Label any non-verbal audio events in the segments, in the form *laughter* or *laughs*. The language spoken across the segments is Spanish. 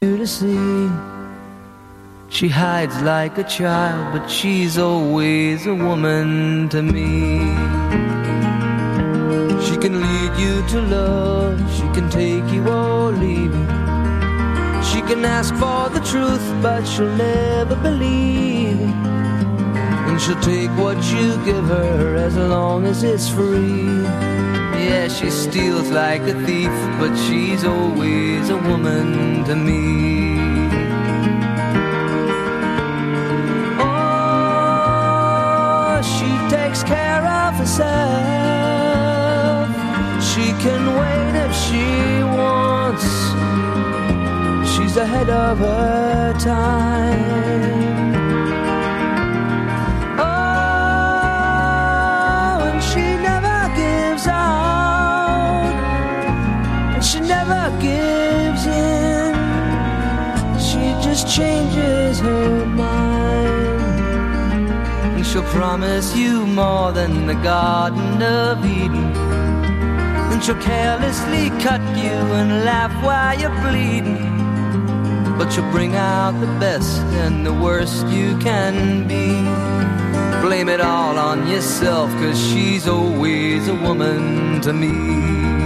to see. She hides like a child, but she's always a woman to me. She can lead you to love, she can take you or leave you. She can ask for the truth, but she'll never believe. And she'll take what you give her as long as it's free. Yeah, she steals like a thief, but she's always a woman to me. Oh, she takes care of herself. She can wait if she wants. She's ahead of her time. Promise you more than the Garden of Eden. Then she'll carelessly cut you and laugh while you're bleeding. But you'll bring out the best and the worst you can be. Blame it all on yourself, cause she's always a woman to me.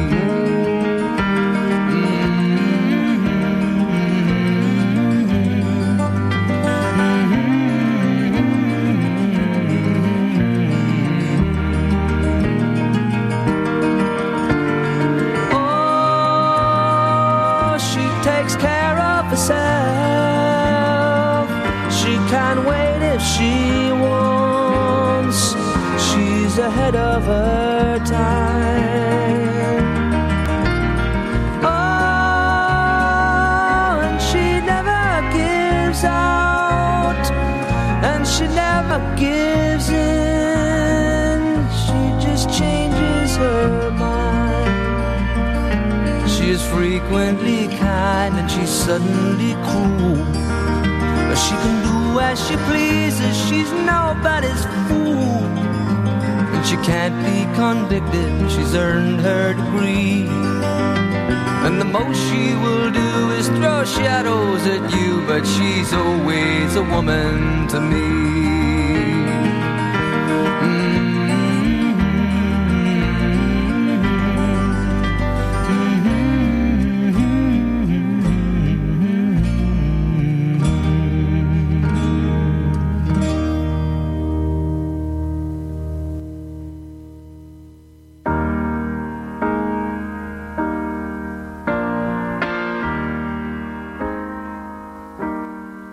She's nobody's fool. And she can't be convicted, she's earned her degree. And the most she will do is throw shadows at you, but she's always a woman to me.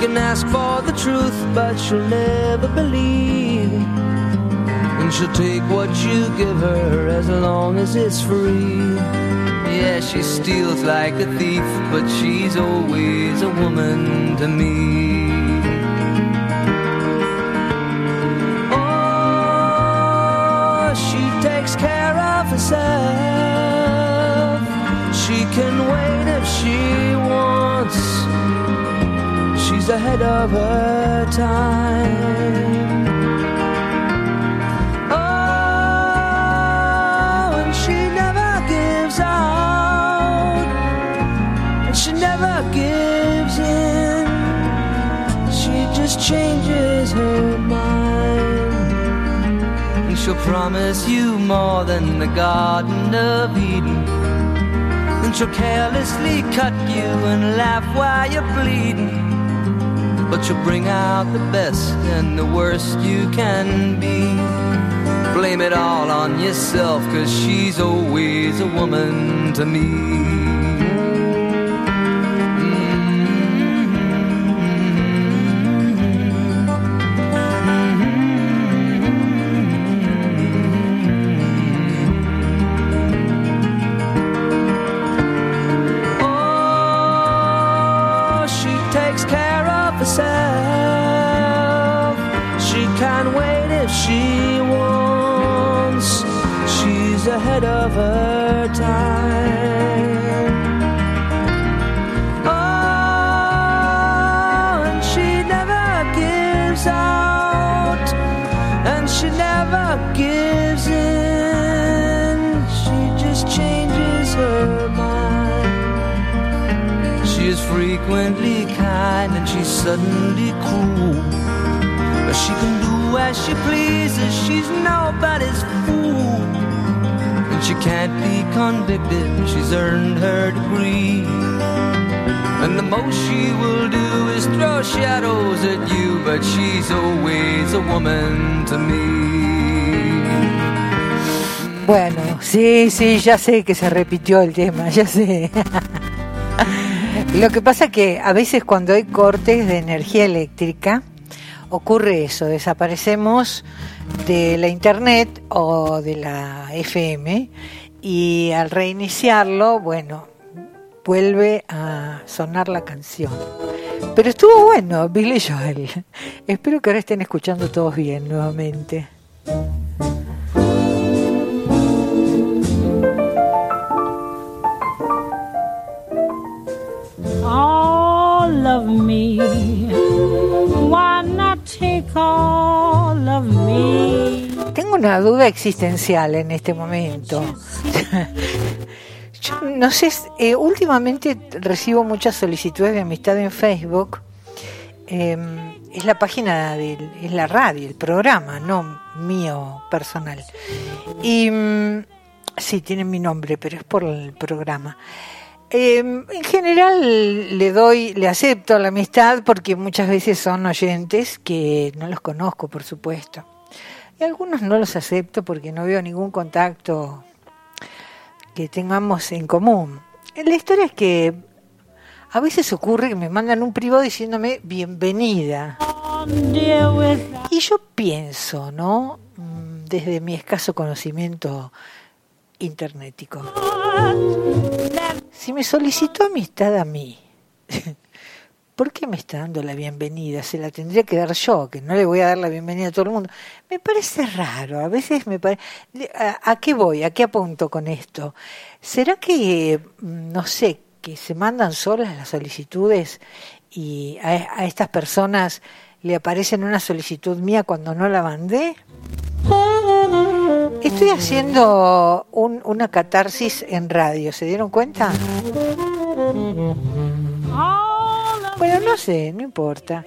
Can ask for the truth, but she'll never believe. And she'll take what you give her as long as it's free. Yeah, she steals like a thief, but she's always a woman to me. Oh, she takes care of herself. She can wait if she wants. Ahead of her time. Oh, and she never gives out, and she never gives in. She just changes her mind. And she'll promise you more than the Garden of Eden. Then she'll carelessly cut you and laugh while you're bleeding. But you'll bring out the best and the worst you can be. Blame it all on yourself, cause she's always a woman to me. Frequently kind and she's suddenly cruel. But she can do as she pleases, she's nobody's fool. And she can't be convicted, she's earned her degree. And the most she will do is throw shadows at you, but she's always a woman to me. Bueno, sí, sí, ya sé que se repitió el tema, ya sé. *laughs* Lo que pasa que a veces cuando hay cortes de energía eléctrica ocurre eso, desaparecemos de la internet o de la FM y al reiniciarlo, bueno, vuelve a sonar la canción. Pero estuvo bueno, Billy Joel. *laughs* Espero que ahora estén escuchando todos bien nuevamente. Of me. Why not take all of me? Tengo una duda existencial en este momento. *laughs* Yo no sé, eh, últimamente recibo muchas solicitudes de amistad en Facebook. Eh, es la página, es la radio, el programa, no mío personal. Y mm, sí, tiene mi nombre, pero es por el programa. Eh, en general le doy, le acepto la amistad porque muchas veces son oyentes que no los conozco, por supuesto. Y algunos no los acepto porque no veo ningún contacto que tengamos en común. La historia es que a veces ocurre que me mandan un privado diciéndome bienvenida. Y yo pienso, ¿no? Mm, Desde mi escaso conocimiento internetico. Si me solicitó amistad a mí, *laughs* ¿por qué me está dando la bienvenida? Se la tendría que dar yo, que no le voy a dar la bienvenida a todo el mundo. Me parece raro, a veces me parece... ¿A, a qué voy? ¿A qué apunto con esto? ¿Será que, mm, no sé, que se mandan solas las solicitudes y a, a estas personas le aparecen una solicitud mía cuando no la mandé? Estoy haciendo un- una catarsis en radio, ¿se dieron cuenta? Bueno, no sé, no importa.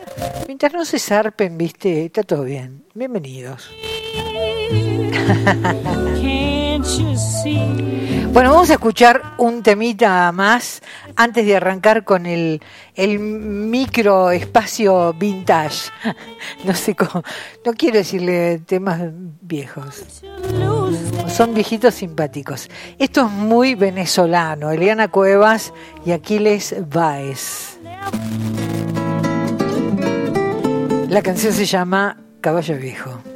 Mientras no se zarpen, viste, está todo bien. Bienvenidos. *laughs* Bueno, vamos a escuchar un temita más antes de arrancar con el, el micro espacio vintage. *laughs* No sé cómo, no quiero decirle temas viejos. Son viejitos simpáticos. Esto es muy venezolano. Eliana Cuevas y Aquiles Baez. La canción se llama Caballo Viejo.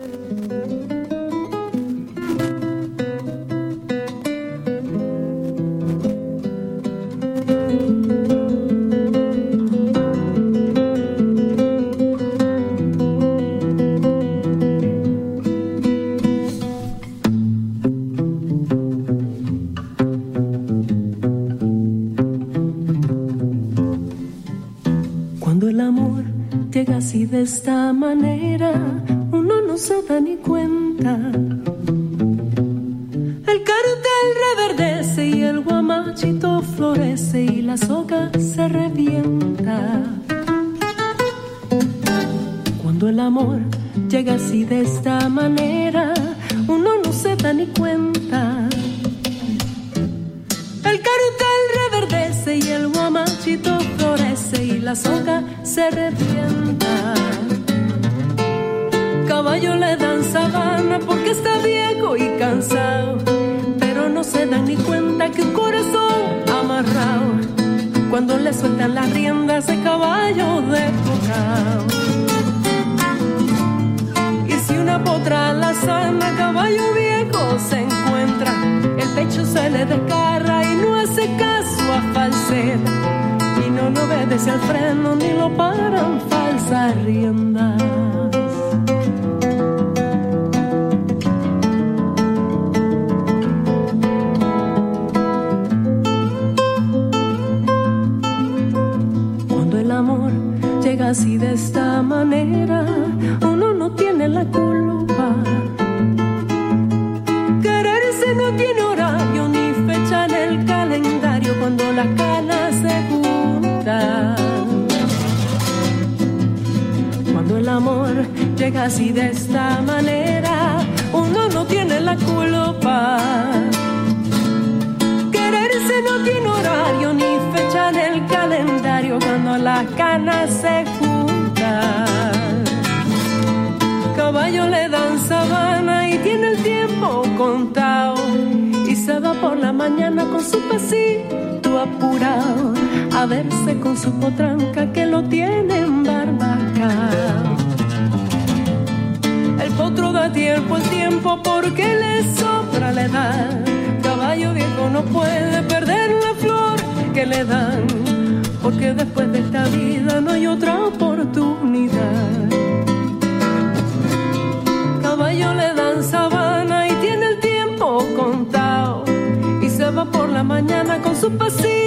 Su potranca que lo tiene en barbaca. El potro da tiempo el tiempo porque le sobra la edad. Caballo viejo no puede perder la flor que le dan, porque después de esta vida no hay otra oportunidad. Caballo le dan sabana y tiene el tiempo contado. Y se va por la mañana con su pasito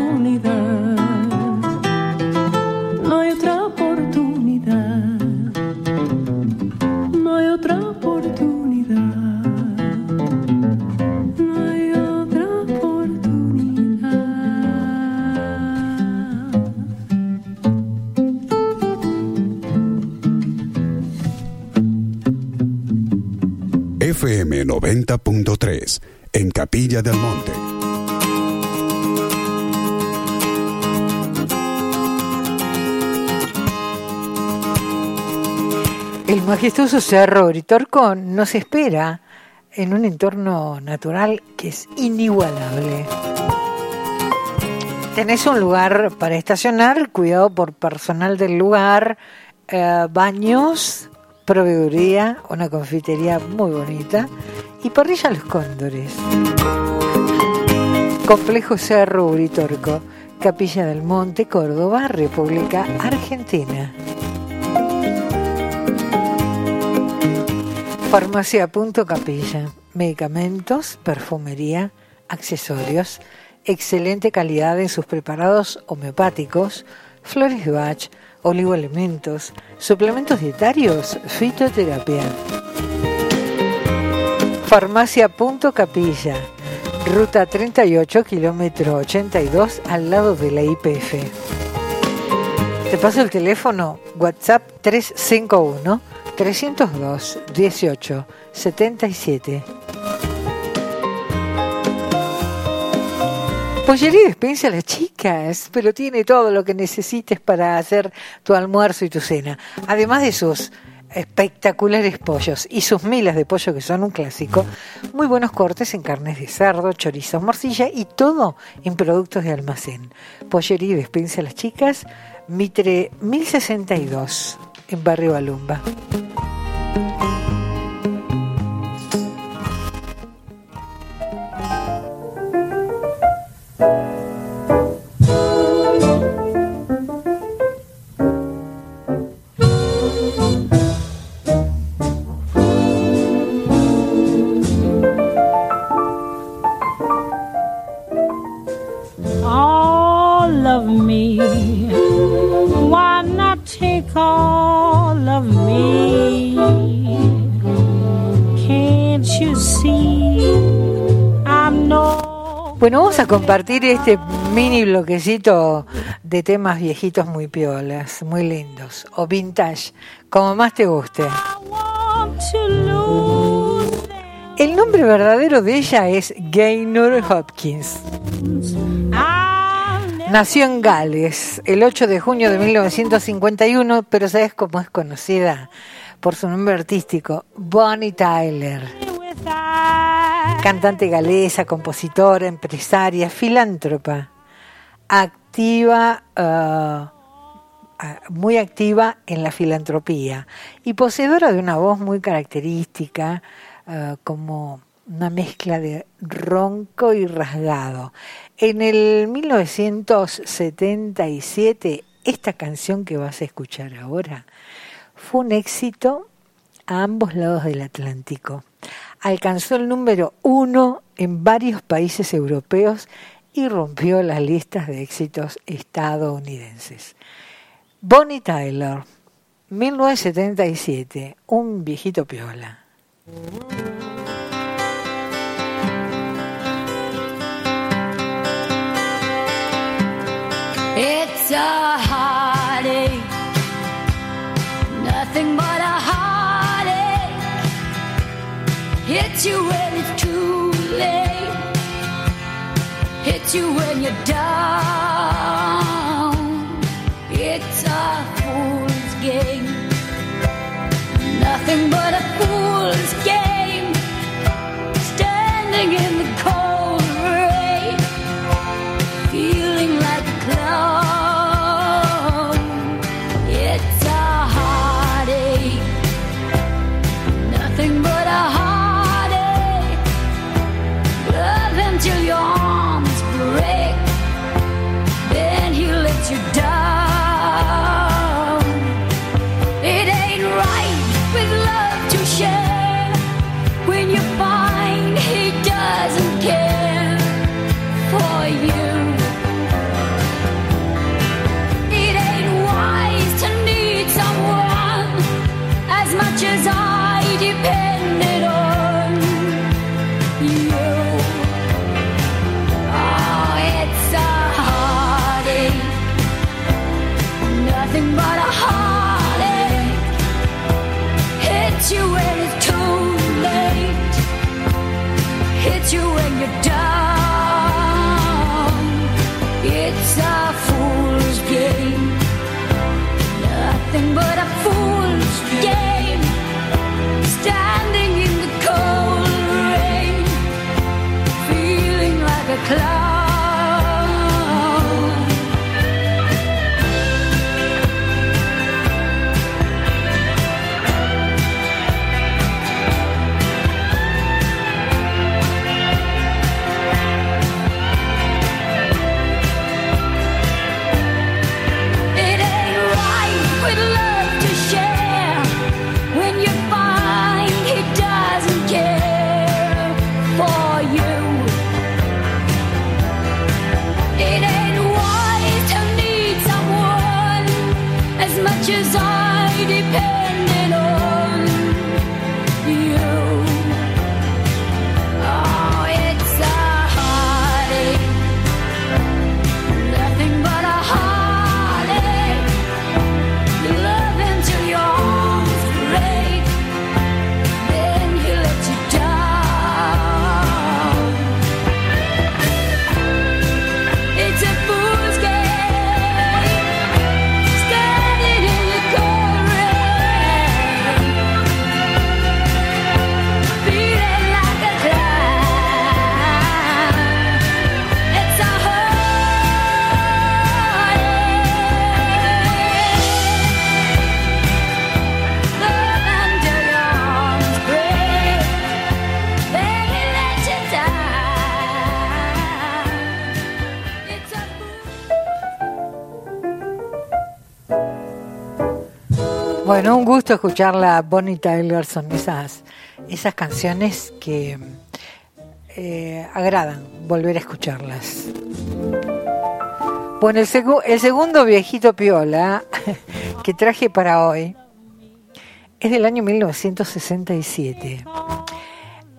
90.3 en Capilla del Monte. El majestuoso cerro Britorco nos espera en un entorno natural que es inigualable. Tenés un lugar para estacionar, cuidado por personal del lugar, eh, baños, proveeduría, una confitería muy bonita y parrilla Los Cóndores. Complejo Cerro Uritorco, Capilla del Monte, Córdoba, República Argentina. Farmacia Punto Capilla. Medicamentos, perfumería, accesorios, excelente calidad en sus preparados homeopáticos, flores de Bach, oligoelementos, suplementos dietarios, fitoterapia. Farmacia Punto Capilla. Ruta 38, kilómetro 82, al lado de la IPF. Te paso el teléfono WhatsApp 351 302 18 77. Pollería despensa a las chicas, pero tiene todo lo que necesites para hacer tu almuerzo y tu cena. Además de sus espectaculares pollos y sus milas de pollo que son un clásico, muy buenos cortes en carnes de cerdo, chorizo, morcilla y todo en productos de almacén. Pollería y despensa a las chicas, Mitre 1062 en Barrio Balumba. All of me. Why not take all of me? Bueno, vamos a compartir este mini bloquecito de temas viejitos muy piolas, muy lindos, o vintage, como más te guste. El nombre verdadero de ella es Gaynor Hopkins. Nació en Gales el 8 de junio de 1951, pero ¿sabes cómo es conocida? Por su nombre artístico, Bonnie Tyler. Cantante galesa, compositora, empresaria, filántropa, activa, ah, muy activa en la filantropía y poseedora de una voz muy característica, ah, como una mezcla de ronco y rasgado. En el 1977, esta canción que vas a escuchar ahora fue un éxito a ambos lados del Atlántico. Alcanzó el número uno en varios países europeos y rompió las listas de éxitos estadounidenses. Bonnie Tyler, 1977, un viejito piola. Hits you when it's too late, hits you when you're down. Bueno, un gusto escucharla Bonnie Tyler, son esas, esas canciones que eh, agradan volver a escucharlas. Bueno, el, el segundo viejito piola *laughs* que traje para hoy es del año 1967.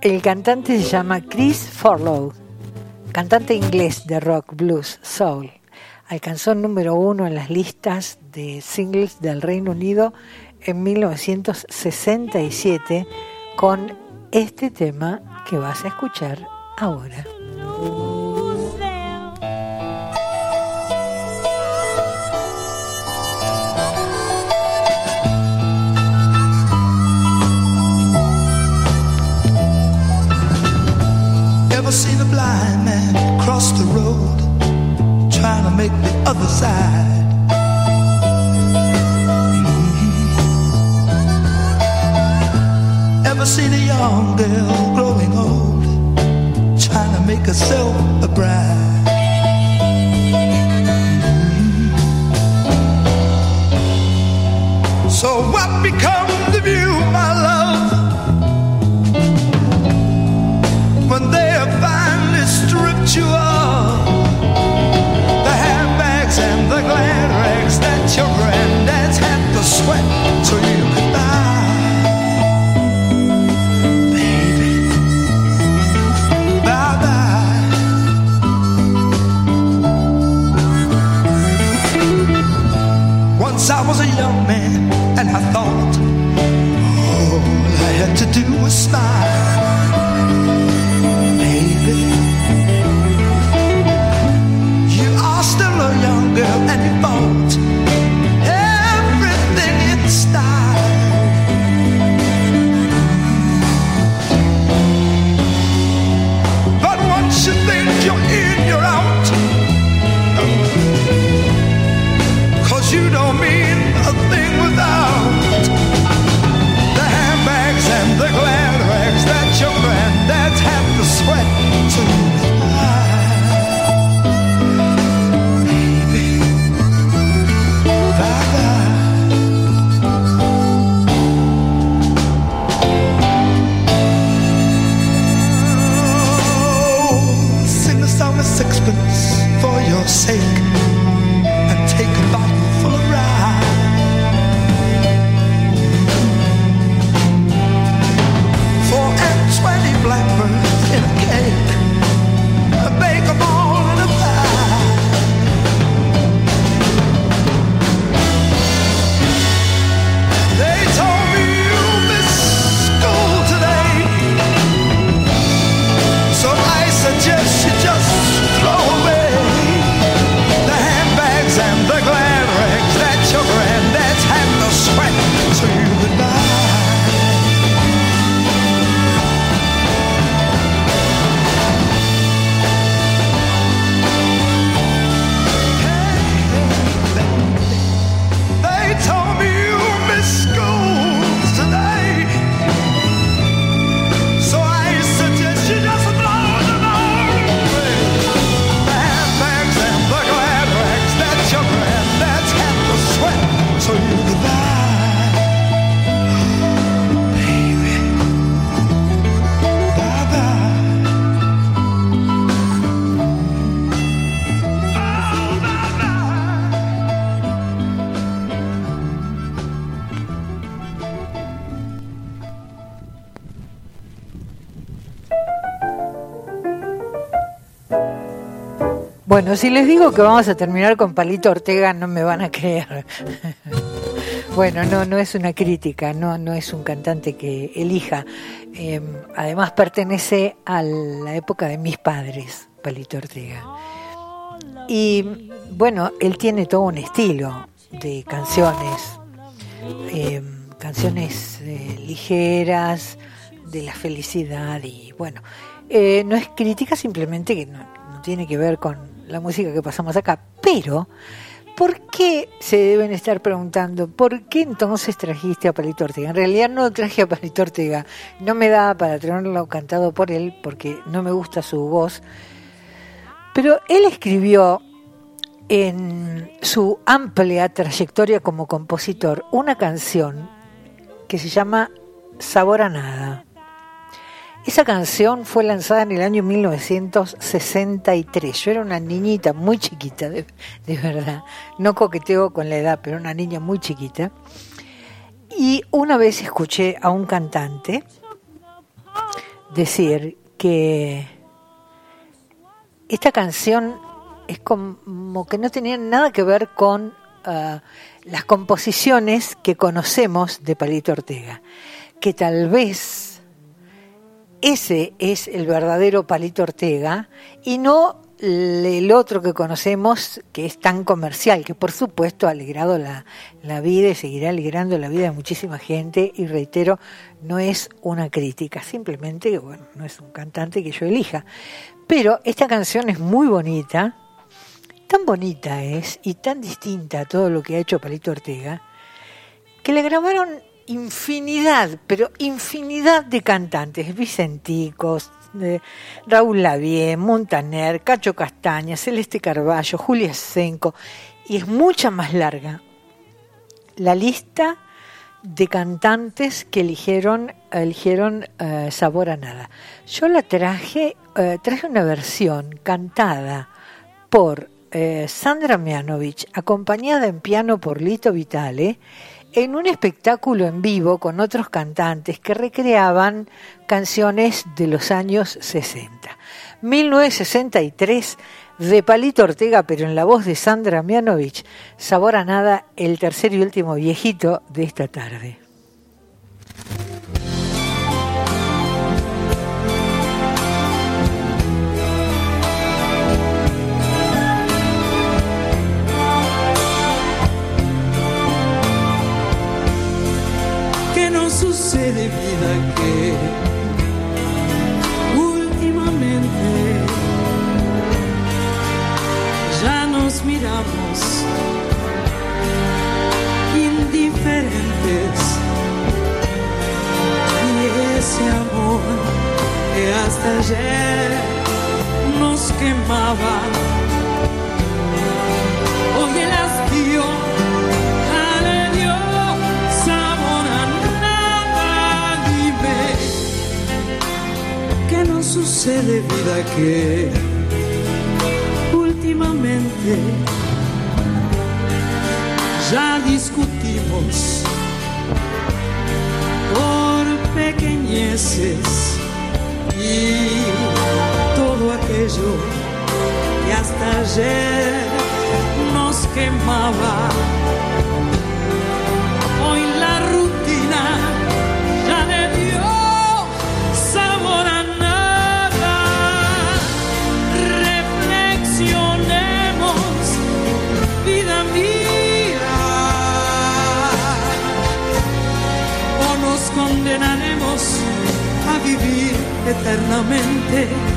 El cantante se llama Chris Farlow, cantante inglés de rock, blues, soul. Alcanzó el número uno en las listas de singles del Reino Unido en 1967 con este tema que vas a escuchar ahora. Trying to make the other side? Mhm. Ever seen a young girl growing old trying to make herself a bride? Mhm. So what becomes of you, my love? Bueno, si les digo que vamos a terminar con Palito Ortega, no me van a creer. *laughs* bueno, no, no es una crítica, no, no es un cantante que elija. Eh, además pertenece a la época de mis padres, Palito Ortega. Y bueno, él tiene todo un estilo de canciones, eh, canciones eh, ligeras, de la felicidad y bueno, eh, no es crítica simplemente que no, no tiene que ver con la música que pasamos acá, pero ¿por qué se deben estar preguntando por qué entonces trajiste a Palito Ortega? En realidad no traje a Palito Ortega, no me da para tenerlo cantado por él porque no me gusta su voz, pero él escribió en su amplia trayectoria como compositor una canción que se llama Sabor a Nada. Esa canción fue lanzada en el año 1963. Yo era una niñita muy chiquita, de, de verdad. No coqueteo con la edad, pero una niña muy chiquita. Y una vez escuché a un cantante decir que esta canción es como que no tenía nada que ver con ah, las composiciones que conocemos de Palito Ortega, que tal vez ese es el verdadero Palito Ortega y no el otro que conocemos, que es tan comercial, que por supuesto ha alegrado la, la vida y seguirá alegrando la vida de muchísima gente. Y reitero, no es una crítica, simplemente, bueno, no es un cantante que yo elija. Pero esta canción es muy bonita, tan bonita es y tan distinta a todo lo que ha hecho Palito Ortega, que le grabaron infinidad, pero infinidad de cantantes, Vicenticos, Raúl Lavie, Montaner, Cacho Castaña, Celeste Carballo, Julia Senco, y es mucha más larga la lista de cantantes que eligieron, eligieron eh, Sabor a Nada. Yo la traje, eh, traje una versión cantada por eh, Sandra Mianovich, acompañada en piano por Lito Vitale, en un espectáculo en vivo con otros cantantes que recreaban canciones de los años 60. 1963 de Palito Ortega, pero en la voz de Sandra Mianovich, Sabor a Nada, el tercer y último viejito de esta tarde. Sucede, vida? Que últimamente ya nos miramos indiferentes y ese amor que hasta ayer sucede, vida? Eternamente.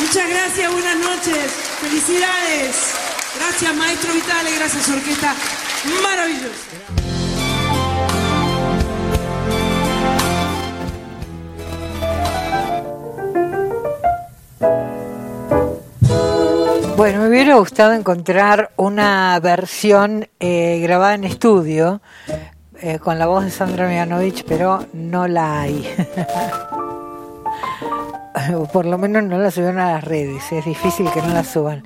Muchas gracias, buenas noches, felicidades. Gracias, maestro Vitale, gracias, orquesta maravillosa. Bueno, me hubiera gustado encontrar una versión eh, grabada en estudio eh, con la voz de Sandra Mianovich, pero no la hay. *laughs* *laughs* o por lo menos no la subieron a las redes, es difícil que no la suban.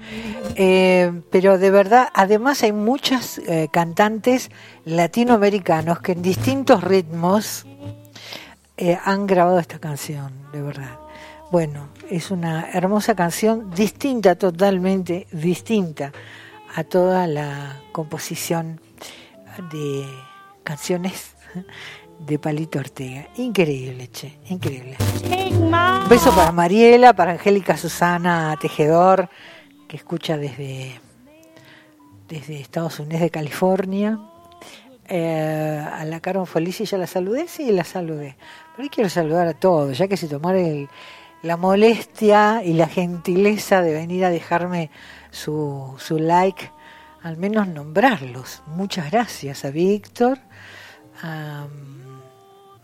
Eh, pero de verdad, además hay muchas eh, cantantes latinoamericanos que en distintos ritmos eh, han grabado esta canción, de verdad. Bueno, es una hermosa canción, distinta, totalmente distinta a toda la composición de canciones de Palito Ortega. Increíble, che, increíble. Un beso para Mariela, para Angélica Susana Tejedor, que escucha desde, desde Estados Unidos, de California. Eh, a la Carmen Felici ya la saludé, sí, la saludé. Pero hoy quiero saludar a todos, ya que se tomaron el- la molestia y la gentileza de venir a dejarme su, su like, al menos nombrarlos. Muchas gracias a Víctor,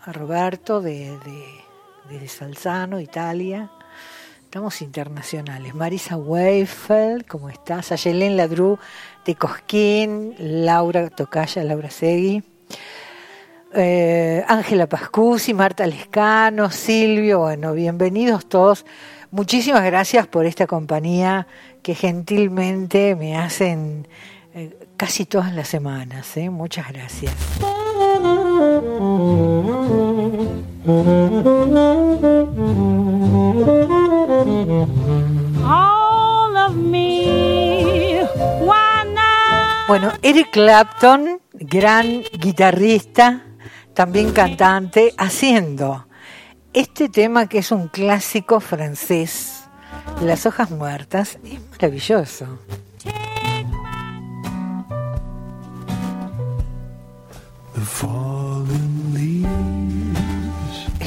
a Roberto de, de, de Salzano, Italia. Estamos internacionales. Marisa Weifel, ¿cómo estás? Ayelén Ladru de Cosquín, Laura Tocaya, Laura Segui. Eh, Ángela Pascusi, Marta Lescano, Silvio, bueno, bienvenidos todos. Muchísimas gracias por esta compañía que gentilmente me hacen eh, casi todas las semanas. ¿eh? Muchas gracias. Bueno, Eric Clapton, gran guitarrista, también cantante, haciendo este tema que es un clásico francés, Las hojas muertas, es maravilloso.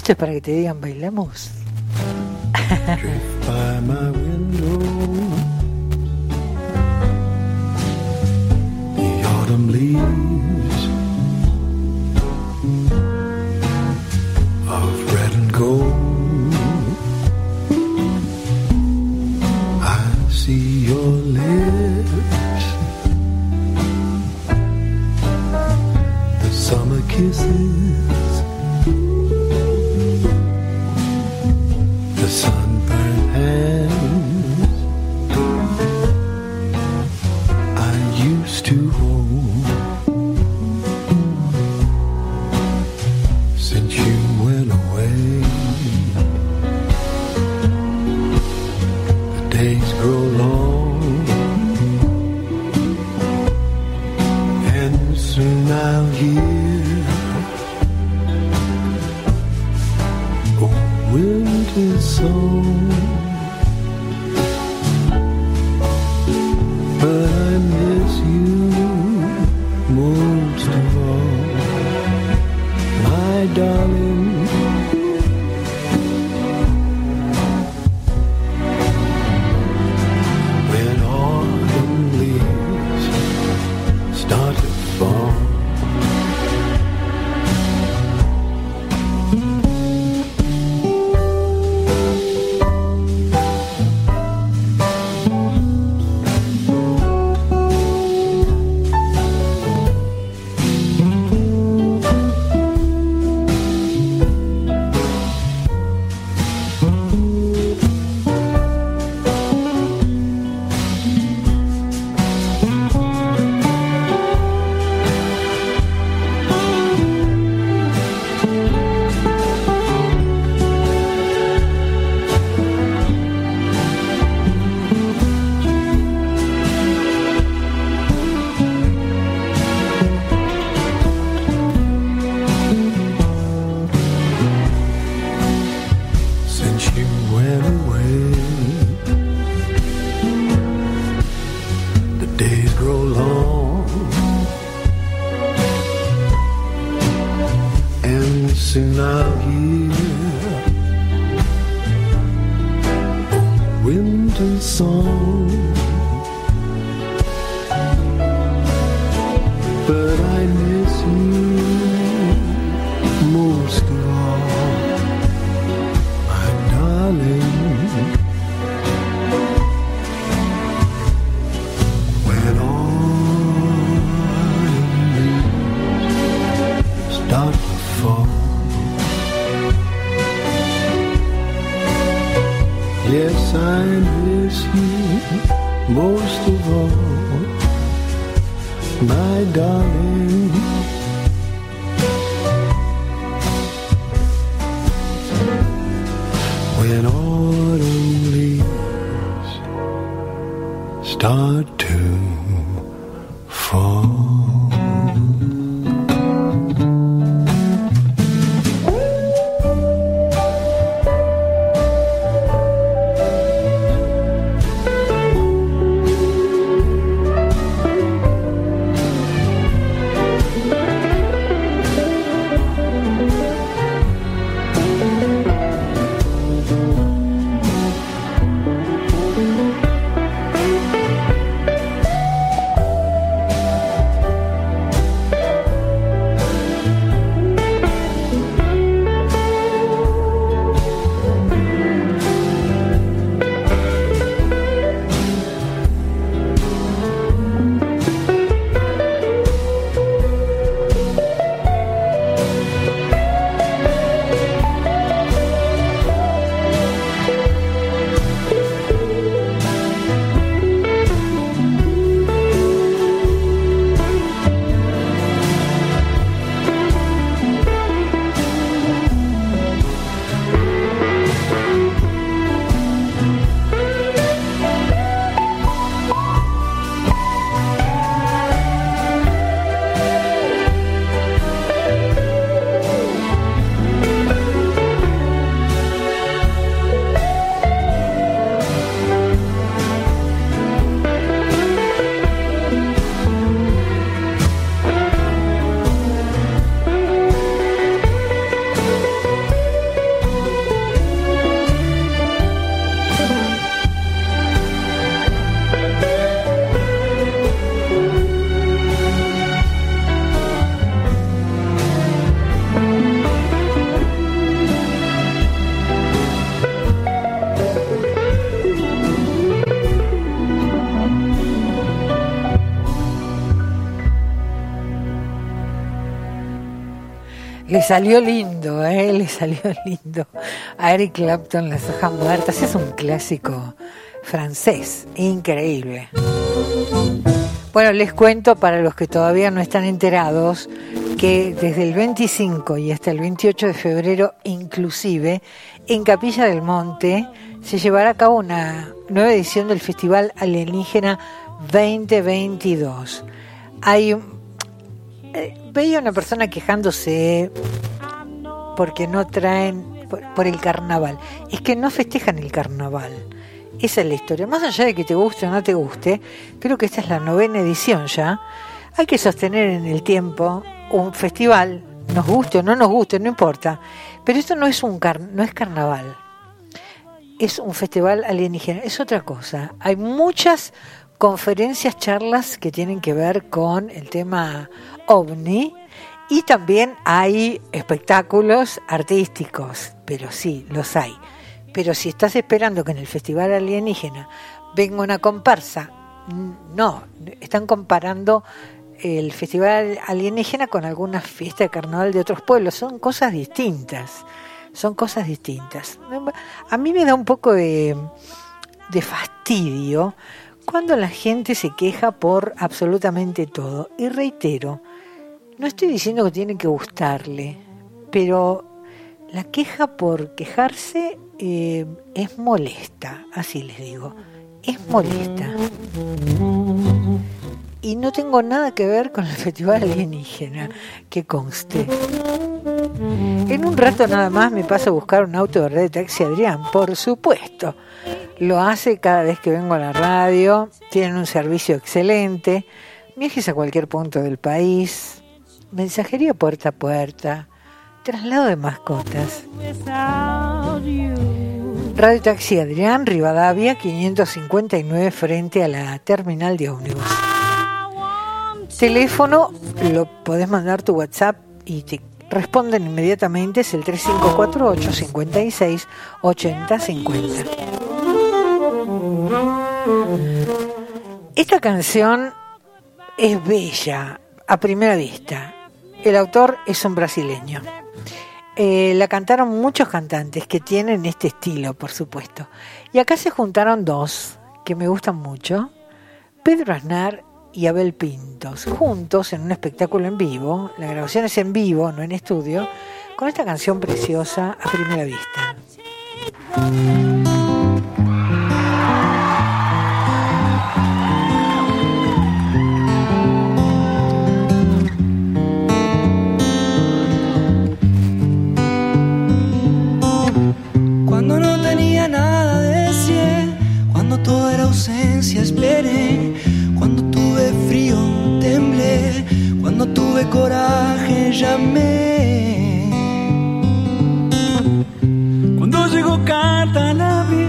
Esto es para que te digan, bailamos. drift fall. Salió lindo, ¿eh? Le salió *laughs* lindo. A Eric Clapton, Las hojas muertas, es un clásico francés, increíble. Bueno, les cuento para los que todavía no están enterados que desde el 25 y hasta el 28 de febrero inclusive, en Capilla del Monte se llevará a cabo una nueva edición del Festival Alienígena 2022. Hay eh, veía una persona quejándose porque no traen por, por el carnaval. Es que no festejan el carnaval. Esa es la historia. Más allá de que te guste o no te guste, creo que esta es la novena edición ya. Hay que sostener en el tiempo un festival, nos guste o no nos guste, no importa. Pero esto no es un car- no es carnaval. Es un festival alienígena, es otra cosa. Hay muchas conferencias, charlas que tienen que ver con el tema ovni y también hay espectáculos artísticos, pero sí, los hay. Pero si estás esperando que en el Festival Alienígena venga una comparsa, no, están comparando el Festival Alienígena con alguna fiesta de carnaval de otros pueblos, son cosas distintas, son cosas distintas. A mí me da un poco de, de fastidio cuando la gente se queja por absolutamente todo. Y reitero, no estoy diciendo que tiene que gustarle, pero la queja por quejarse eh, es molesta, así les digo, es molesta. Y no tengo nada que ver con el *laughs* Festival Alienígena, que conste. En un rato nada más me paso a buscar un auto de red taxi Adrián, por supuesto. Lo hace cada vez que vengo a la radio, tienen un servicio excelente, viajes a cualquier punto del país, mensajería puerta a puerta, traslado de mascotas. Radio Taxi Adrián, Rivadavia, 559 frente a la terminal de ómnibus. Teléfono, lo podés mandar tu WhatsApp y te responden inmediatamente, es el 3548 56 80 50. Esta canción es bella a primera vista. El autor es un brasileño. Eh, la cantaron muchos cantantes que tienen este estilo, por supuesto. Y acá se juntaron dos que me gustan mucho, Pedro Aznar y Abel Pintos, juntos en un espectáculo en vivo, la grabación es en vivo, no en estudio, con esta canción preciosa a primera vista. Ausencia esperé, cuando tuve frío temblé, cuando tuve coraje llamé. Cuando llegó carta la vi,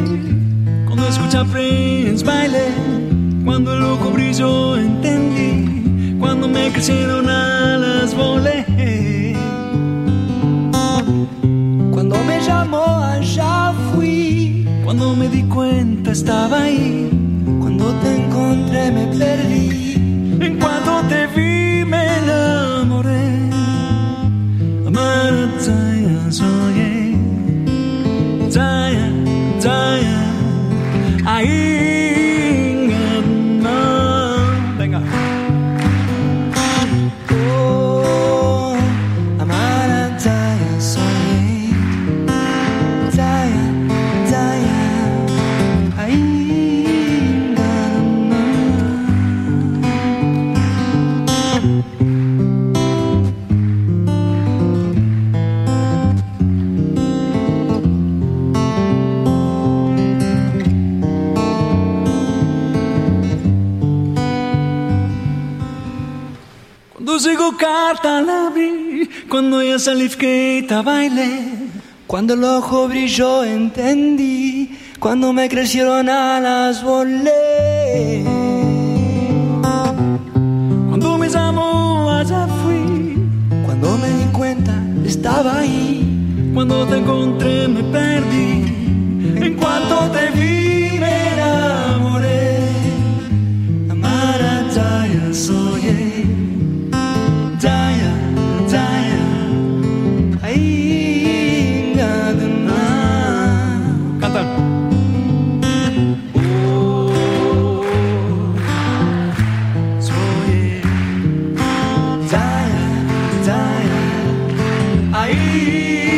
cuando escucha Prince bailé, cuando el ojo brilló entendí, cuando me crecieron alas volé. Cuando me llamó allá fui, Cuando me di cuenta estaba ahí, cuando te encontré me perdí. en cuanto te vi me enamoré. Amar cuando ella salí fkeita bailé. Cuando el ojo brilló entendí, cuando me crecieron alas volé. Cuando me llamó allá fui, Cuando me di cuenta estaba ahí, cuando te encontré me perdí. En cuanto te vi Zaya, ahí,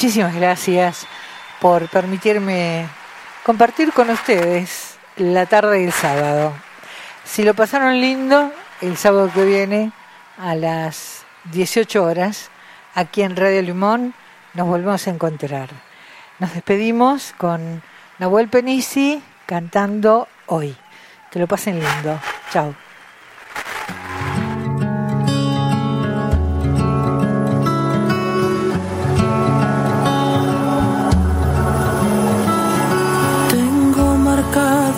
Muchísimas gracias por permitirme compartir con ustedes la tarde del sábado. Si lo pasaron lindo, el sábado que viene a las 18 horas, aquí en Radio Limón, nos volvemos a encontrar. Nos despedimos con Nahuel Penisi cantando hoy. Que lo pasen lindo. Chao.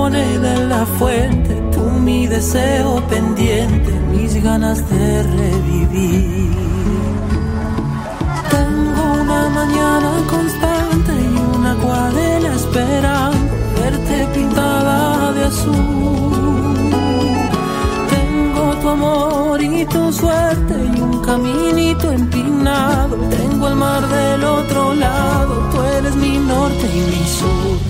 Moneda en la fuente, tú mi deseo pendiente, mis ganas de revivir. Tengo una mañana constante y una acuarela esperando verte pintada de azul. Tengo tu amor y tu suerte y un caminito empinado. Tengo el mar del otro lado, tú eres mi norte y mi sur.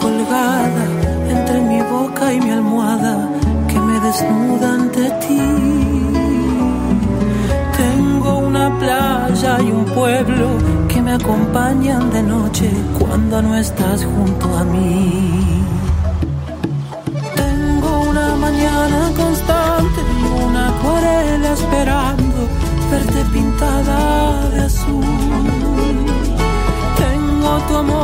colgada entre mi boca y mi almohada que me desnuda ante ti. Tengo una playa y un pueblo que me acompañan de noche cuando no estás junto a mí. Tengo una mañana constante y una acuarela esperando verte pintada de azul. Tengo tu amor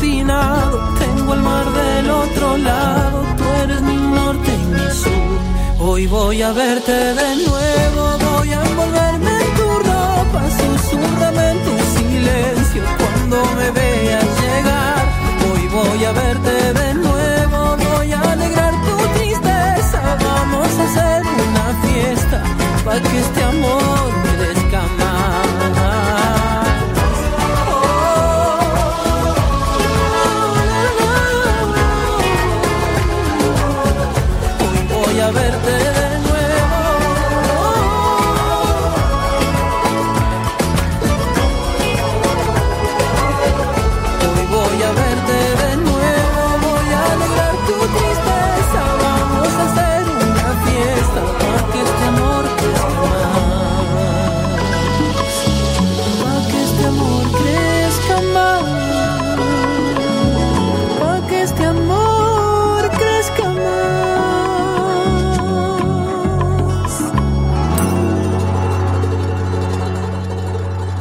empinado. Tengo el mar del otro lado, tú eres mi norte y mi sur. Hoy voy a verte de nuevo, voy a envolverme en tu ropa, susurrame en tu silencio cuando me veas llegar. Hoy voy a verte de nuevo, voy a alegrar tu tristeza, vamos a hacer una fiesta para que este amor